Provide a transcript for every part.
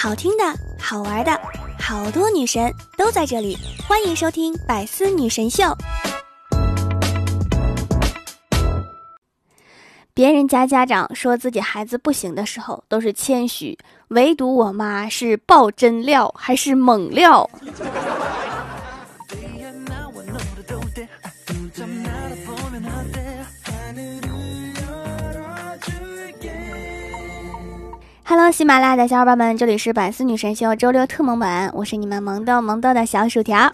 好听的、好玩的，好多女神都在这里，欢迎收听《百思女神秀》。别人家家长说自己孩子不行的时候，都是谦虚，唯独我妈是爆真料还是猛料。Hello，喜马拉雅的小伙伴们，这里是百思女神秀周六特萌版，我是你们萌豆萌豆的小薯条。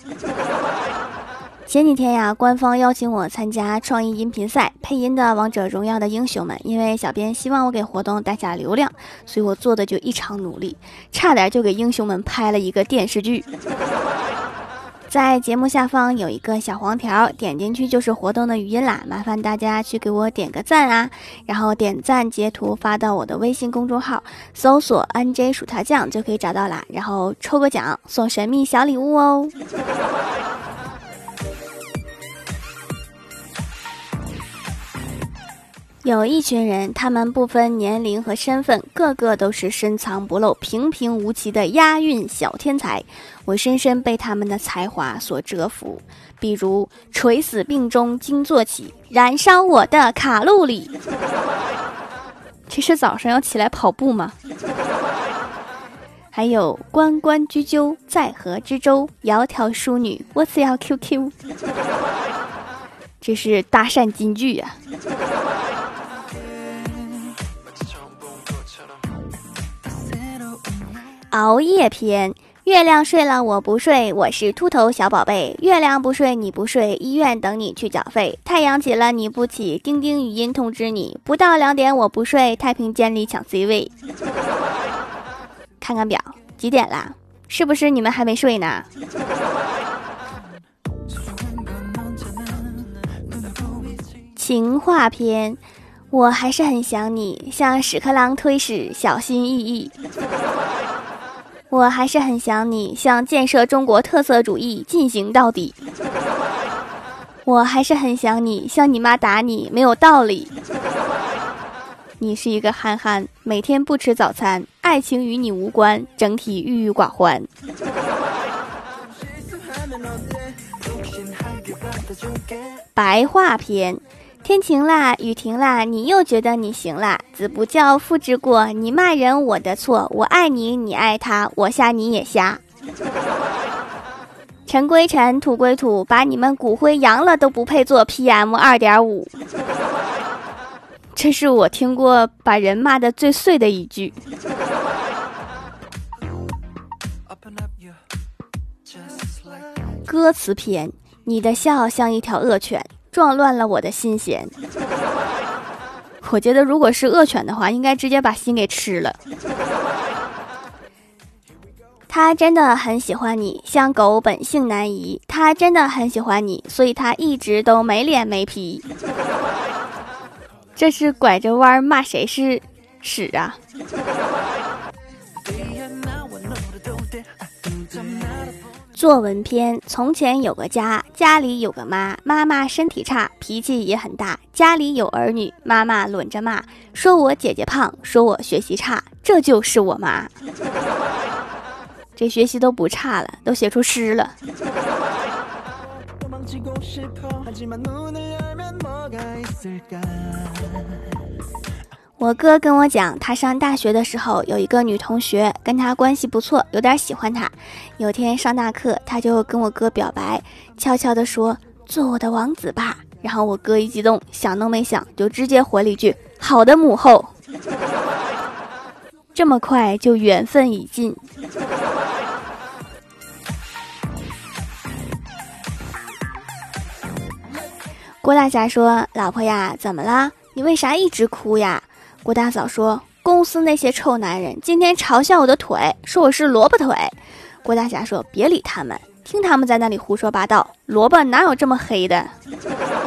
前几天呀，官方邀请我参加创意音频赛配音的《王者荣耀》的英雄们，因为小编希望我给活动带下流量，所以我做的就异常努力，差点就给英雄们拍了一个电视剧。在节目下方有一个小黄条，点进去就是活动的语音啦。麻烦大家去给我点个赞啊，然后点赞截图发到我的微信公众号，搜索 “nj 薯条酱”就可以找到啦。然后抽个奖送神秘小礼物哦。有一群人，他们不分年龄和身份，个个都是深藏不露、平平无奇的押韵小天才。我深深被他们的才华所折服。比如“垂死病中惊坐起，燃烧我的卡路里”，这是早上要起来跑步吗？还有“关关雎鸠，在河之洲，窈窕淑女，我只要 QQ”，这是搭讪金句呀。熬夜篇，月亮睡了我不睡，我是秃头小宝贝。月亮不睡你不睡，医院等你去缴费。太阳起了你不起，钉钉语音通知你，不到两点我不睡，太平间里抢 C 位。看看表，几点啦？是不是你们还没睡呢？情话篇，我还是很想你，像屎壳郎推屎，小心翼翼。我还是很想你，像建设中国特色主义进行到底。我还是很想你，像你妈打你没有道理。你是一个憨憨，每天不吃早餐，爱情与你无关，整体郁郁寡欢。白话篇。天晴啦，雨停啦，你又觉得你行啦？子不教，父之过。你骂人，我的错。我爱你，你爱他，我瞎，你也瞎。尘归尘，土归土，把你们骨灰扬了都不配做 PM 二点五。这是我听过把人骂的最碎的一句。歌词篇，你的笑像一条恶犬。撞乱了我的心弦。我觉得，如果是恶犬的话，应该直接把心给吃了。他真的很喜欢你，像狗本性难移。他真的很喜欢你，所以他一直都没脸没皮。这是拐着弯骂谁是屎啊？作文篇：从前有个家，家里有个妈，妈妈身体差，脾气也很大。家里有儿女，妈妈轮着骂，说我姐姐胖，说我学习差，这就是我妈。这学习都不差了，都写出诗了。我哥跟我讲，他上大学的时候有一个女同学，跟他关系不错，有点喜欢他。有天上大课，他就跟我哥表白，悄悄地说：“做我的王子吧。”然后我哥一激动，想都没想，就直接回了一句：“好的，母后。”这么快就缘分已尽。郭大侠说：“老婆呀，怎么了？你为啥一直哭呀？”郭大嫂说：“公司那些臭男人今天嘲笑我的腿，说我是萝卜腿。”郭大侠说：“别理他们，听他们在那里胡说八道。萝卜哪有这么黑的？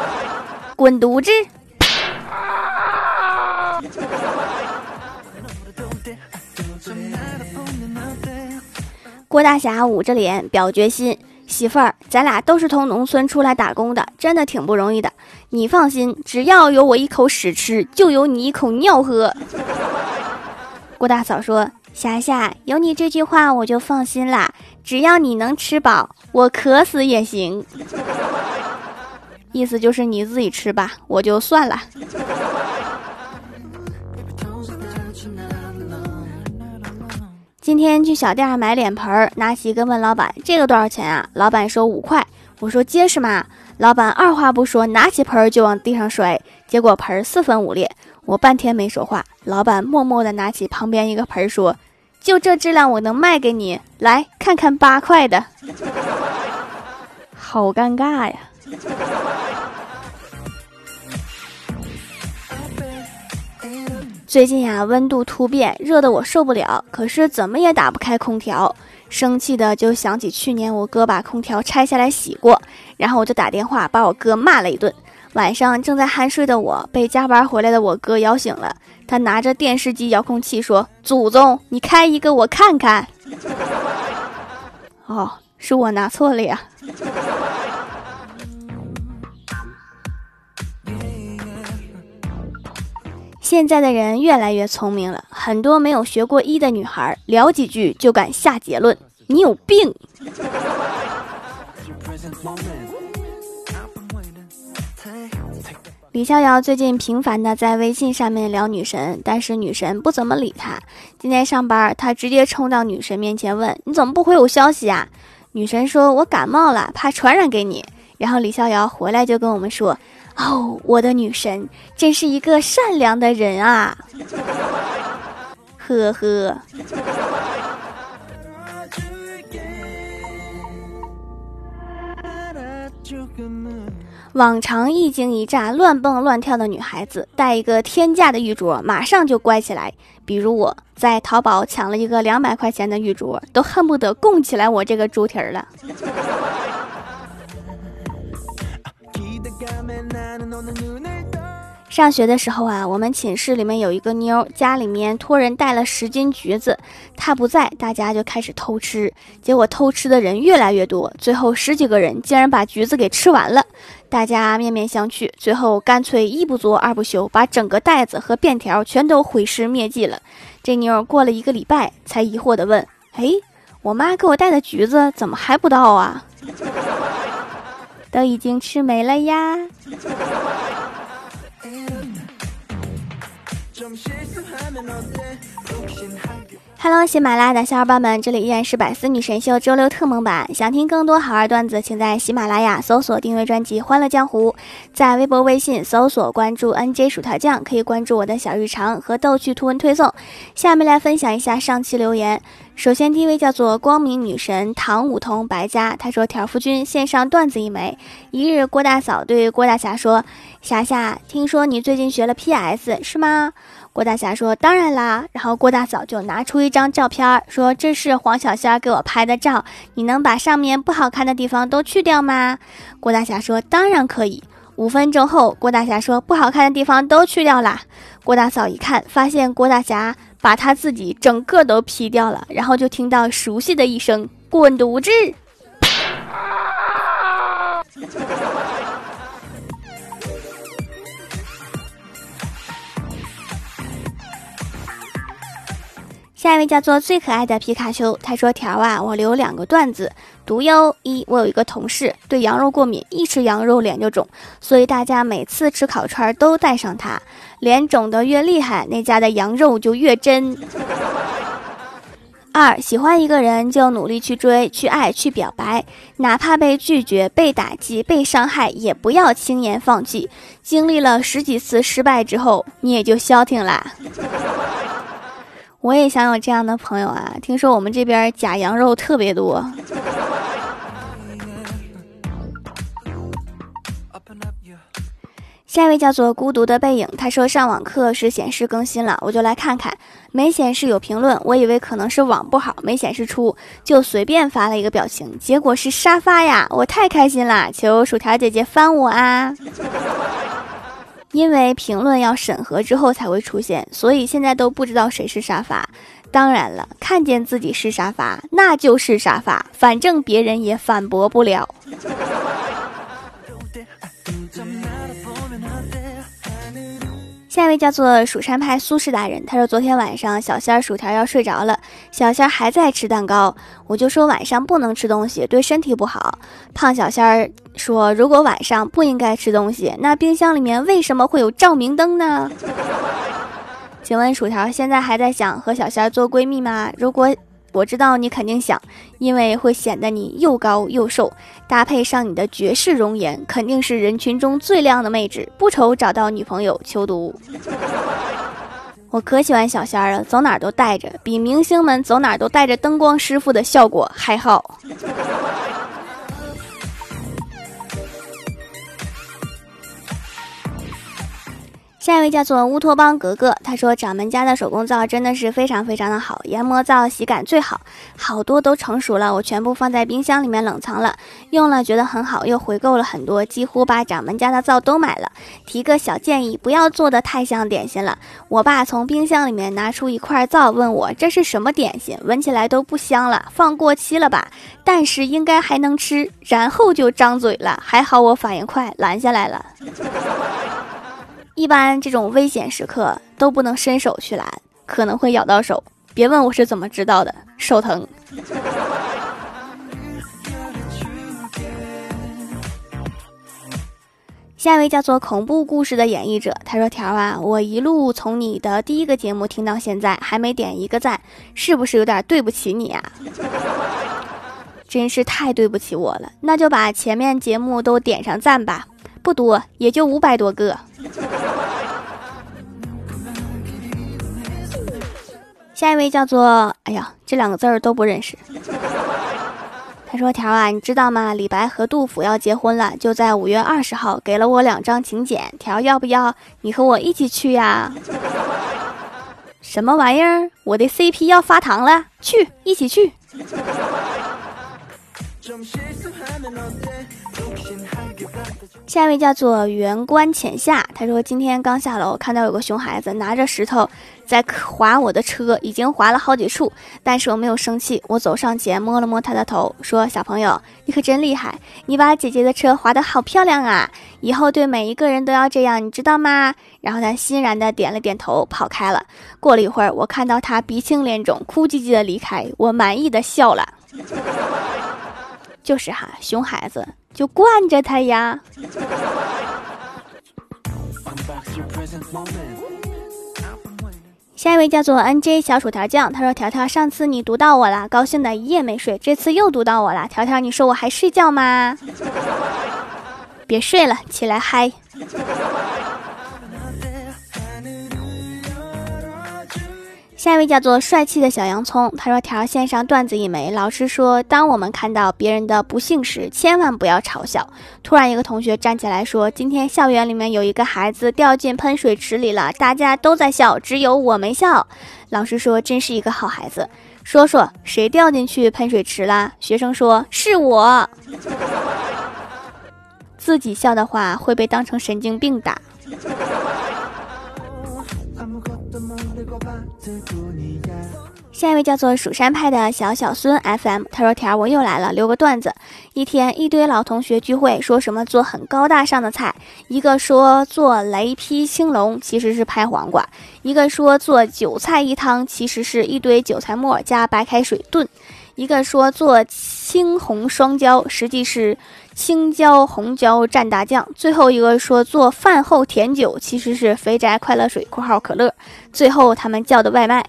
滚犊子！”郭大侠捂着脸表决心。媳妇儿，咱俩都是从农村出来打工的，真的挺不容易的。你放心，只要有我一口屎吃，就有你一口尿喝。郭大嫂说：“霞霞，有你这句话我就放心啦。只要你能吃饱，我渴死也行。意思就是你自己吃吧，我就算了。今天去小店买脸盆，拿起一个问老板：“这个多少钱啊？”老板说：“五块。”我说：“结实吗？”老板二话不说，拿起盆就往地上摔，结果盆四分五裂。我半天没说话，老板默默地拿起旁边一个盆说：“就这质量，我能卖给你？来看看八块的。”好尴尬呀！最近呀，温度突变，热得我受不了，可是怎么也打不开空调。生气的就想起去年我哥把空调拆下来洗过，然后我就打电话把我哥骂了一顿。晚上正在酣睡的我，被加班回来的我哥摇醒了，他拿着电视机遥控器说：“祖宗，你开一个我看看。” 哦，是我拿错了呀。现在的人越来越聪明了，很多没有学过医的女孩聊几句就敢下结论，你有病。李逍遥最近频繁的在微信上面聊女神，但是女神不怎么理他。今天上班，他直接冲到女神面前问：“你怎么不回我消息啊？”女神说：“我感冒了，怕传染给你。”然后李逍遥回来就跟我们说。哦，我的女神真是一个善良的人啊！呵呵。往常一惊一乍、乱蹦乱跳的女孩子，带一个天价的玉镯，马上就乖起来。比如我在淘宝抢了一个两百块钱的玉镯，都恨不得供起来我这个猪蹄儿了。上学的时候啊，我们寝室里面有一个妞，家里面托人带了十斤橘子，她不在，大家就开始偷吃，结果偷吃的人越来越多，最后十几个人竟然把橘子给吃完了，大家面面相觑，最后干脆一不做二不休，把整个袋子和便条全都毁尸灭迹了。这妞过了一个礼拜，才疑惑地问：“哎，我妈给我带的橘子怎么还不到啊？都已经吃没了呀。” Hello，喜马拉雅的小伙伴们，这里依然是百思女神秀周六特蒙版。想听更多好玩段子，请在喜马拉雅搜索订阅专辑《欢乐江湖》，在微博、微信搜索关注 NJ 薯条酱，可以关注我的小日常和逗趣图文推送。下面来分享一下上期留言。首先，第一位叫做光明女神唐舞桐白家，他说：“条夫君献上段子一枚。一日，郭大嫂对郭大侠说：‘霞霞，听说你最近学了 PS 是吗？’郭大侠说：‘当然啦。’然后郭大嫂就拿出一张照片，说：‘这是黄小仙给我拍的照，你能把上面不好看的地方都去掉吗？’郭大侠说：‘当然可以。’五分钟后，郭大侠说：‘不好看的地方都去掉啦。’郭大嫂一看，发现郭大侠。”把他自己整个都劈掉了，然后就听到熟悉的一声“滚犊子”。下一位叫做最可爱的皮卡丘，他说：“条啊，我留两个段子，毒哟。一，我有一个同事对羊肉过敏，一吃羊肉脸就肿，所以大家每次吃烤串都带上它，脸肿得越厉害，那家的羊肉就越真。二，喜欢一个人就努力去追、去爱、去表白，哪怕被拒绝、被打击、被伤害，也不要轻言放弃。经历了十几次失败之后，你也就消停啦。”我也想有这样的朋友啊！听说我们这边假羊肉特别多。下一位叫做孤独的背影，他说上网课时显示更新了，我就来看看，没显示有评论，我以为可能是网不好没显示出，就随便发了一个表情，结果是沙发呀！我太开心了，求薯条姐姐翻我啊！因为评论要审核之后才会出现，所以现在都不知道谁是沙发。当然了，看见自己是沙发，那就是沙发，反正别人也反驳不了。下一位叫做蜀山派苏轼大人，他说昨天晚上小仙儿薯条要睡着了，小仙儿还在吃蛋糕，我就说晚上不能吃东西，对身体不好。胖小仙儿说，如果晚上不应该吃东西，那冰箱里面为什么会有照明灯呢？请问薯条现在还在想和小仙儿做闺蜜吗？如果。我知道你肯定想，因为会显得你又高又瘦，搭配上你的绝世容颜，肯定是人群中最靓的妹纸，不愁找到女朋友求读。我可喜欢小仙儿了，走哪都带着，比明星们走哪都带着灯光师傅的效果还好。下一位叫做乌托邦格格，他说掌门家的手工皂真的是非常非常的好，研磨皂洗感最好，好多都成熟了，我全部放在冰箱里面冷藏了，用了觉得很好，又回购了很多，几乎把掌门家的皂都买了。提个小建议，不要做的太像点心了。我爸从冰箱里面拿出一块皂，问我这是什么点心，闻起来都不香了，放过期了吧？但是应该还能吃，然后就张嘴了，还好我反应快，拦下来了。一般这种危险时刻都不能伸手去拦，可能会咬到手。别问我是怎么知道的，手疼。下一位叫做恐怖故事的演绎者，他说：“条啊，我一路从你的第一个节目听到现在，还没点一个赞，是不是有点对不起你啊？真是太对不起我了。那就把前面节目都点上赞吧，不多，也就五百多个。”下一位叫做“哎呀”，这两个字儿都不认识。他说：“条啊，你知道吗？李白和杜甫要结婚了，就在五月二十号，给了我两张请柬。条要不要你和我一起去呀？”什么玩意儿？我的 CP 要发糖了？去，一起去。下一位叫做圆观浅夏，他说今天刚下楼，看到有个熊孩子拿着石头在划我的车，已经划了好几处，但是我没有生气，我走上前摸了摸他的头，说：“小朋友，你可真厉害，你把姐姐的车划得好漂亮啊！以后对每一个人都要这样，你知道吗？”然后他欣然的点了点头，跑开了。过了一会儿，我看到他鼻青脸肿，哭唧唧的离开，我满意的笑了。就是哈，熊孩子。就惯着他呀。下一位叫做 N J 小薯条酱，他说：“条条，上次你读到我了，高兴的一夜没睡，这次又读到我了。条条，你说我还睡觉吗？别睡了，起来嗨。”下一位叫做帅气的小洋葱，他说：“条线上段子一枚。老师说，当我们看到别人的不幸时，千万不要嘲笑。”突然，一个同学站起来说：“今天校园里面有一个孩子掉进喷水池里了，大家都在笑，只有我没笑。”老师说：“真是一个好孩子。”说说谁掉进去喷水池啦？学生说：“是我。”自己笑的话会被当成神经病打。下一位叫做蜀山派的小小孙 FM，他说：“条我又来了，留个段子。一天，一堆老同学聚会，说什么做很高大上的菜。一个说做雷劈青龙，其实是拍黄瓜；一个说做韭菜一汤，其实是一堆韭菜末加白开水炖；一个说做青红双椒，实际是青椒红椒蘸大酱；最后一个说做饭后甜酒，其实是肥宅快乐水（括号可乐）。最后他们叫的外卖。”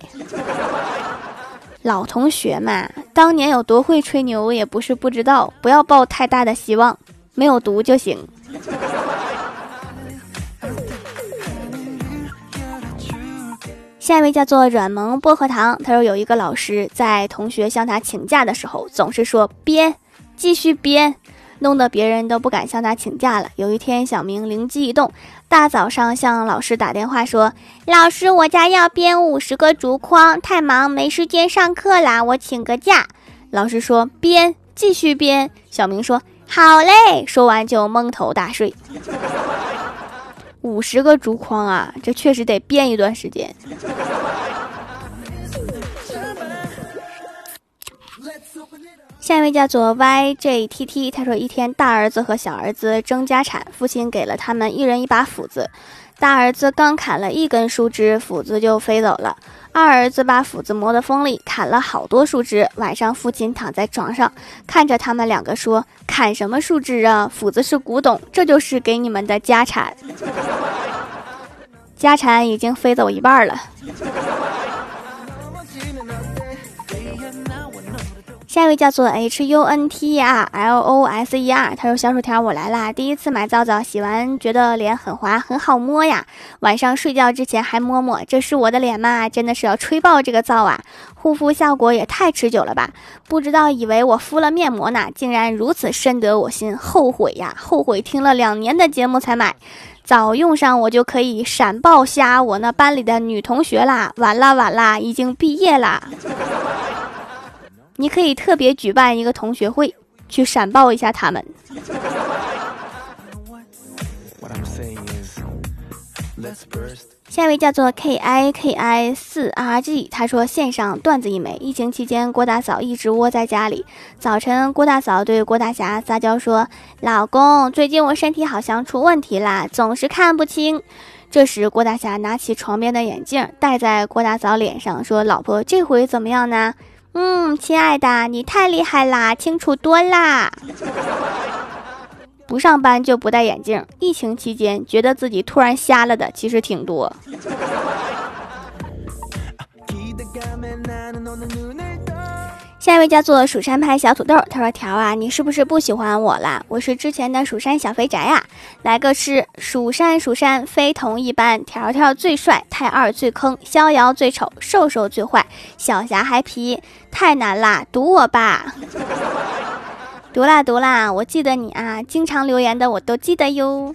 老同学嘛，当年有多会吹牛也不是不知道，不要抱太大的希望，没有毒就行。下一位叫做软萌薄荷糖，他说有一个老师在同学向他请假的时候，总是说编，继续编。弄得别人都不敢向他请假了。有一天，小明灵机一动，大早上向老师打电话说：“老师，我家要编五十个竹筐，太忙没时间上课啦，我请个假。”老师说：“编，继续编。”小明说：“好嘞。”说完就蒙头大睡。五十个竹筐啊，这确实得编一段时间。下一位叫做 YJTT，他说一天大儿子和小儿子争家产，父亲给了他们一人一把斧子，大儿子刚砍了一根树枝，斧子就飞走了。二儿子把斧子磨得锋利，砍了好多树枝。晚上，父亲躺在床上，看着他们两个说：“砍什么树枝啊？斧子是古董，这就是给你们的家产。家产已经飞走一半了。”下一位叫做 H U N T R L O S E R，他说：“小薯条，我来啦！第一次买皂皂，洗完觉得脸很滑，很好摸呀。晚上睡觉之前还摸摸，这是我的脸吗？真的是要吹爆这个皂啊！护肤效果也太持久了吧！不知道以为我敷了面膜呢，竟然如此深得我心，后悔呀！后悔听了两年的节目才买，早用上我就可以闪爆瞎我那班里的女同学啦！完啦完啦，已经毕业啦！”你可以特别举办一个同学会，去闪爆一下他们。下一位叫做 K I K I 四 R G，他说线上段子一枚。疫情期间，郭大嫂一直窝在家里。早晨，郭大嫂对郭大侠撒娇说：“老公，最近我身体好像出问题啦，总是看不清。”这时，郭大侠拿起床边的眼镜戴在郭大嫂脸上，说：“老婆，这回怎么样呢？”嗯，亲爱的，你太厉害啦，清楚多啦。不上班就不戴眼镜，疫情期间觉得自己突然瞎了的其实挺多。下一位叫做蜀山派小土豆，他说：“条啊，你是不是不喜欢我啦？我是之前的蜀山小肥宅呀。来个是蜀山蜀山非同一般，条条最帅，太二最坑，逍遥最丑，瘦瘦最坏，小霞还皮，太难啦，读我吧。读啦读啦，我记得你啊，经常留言的我都记得哟。”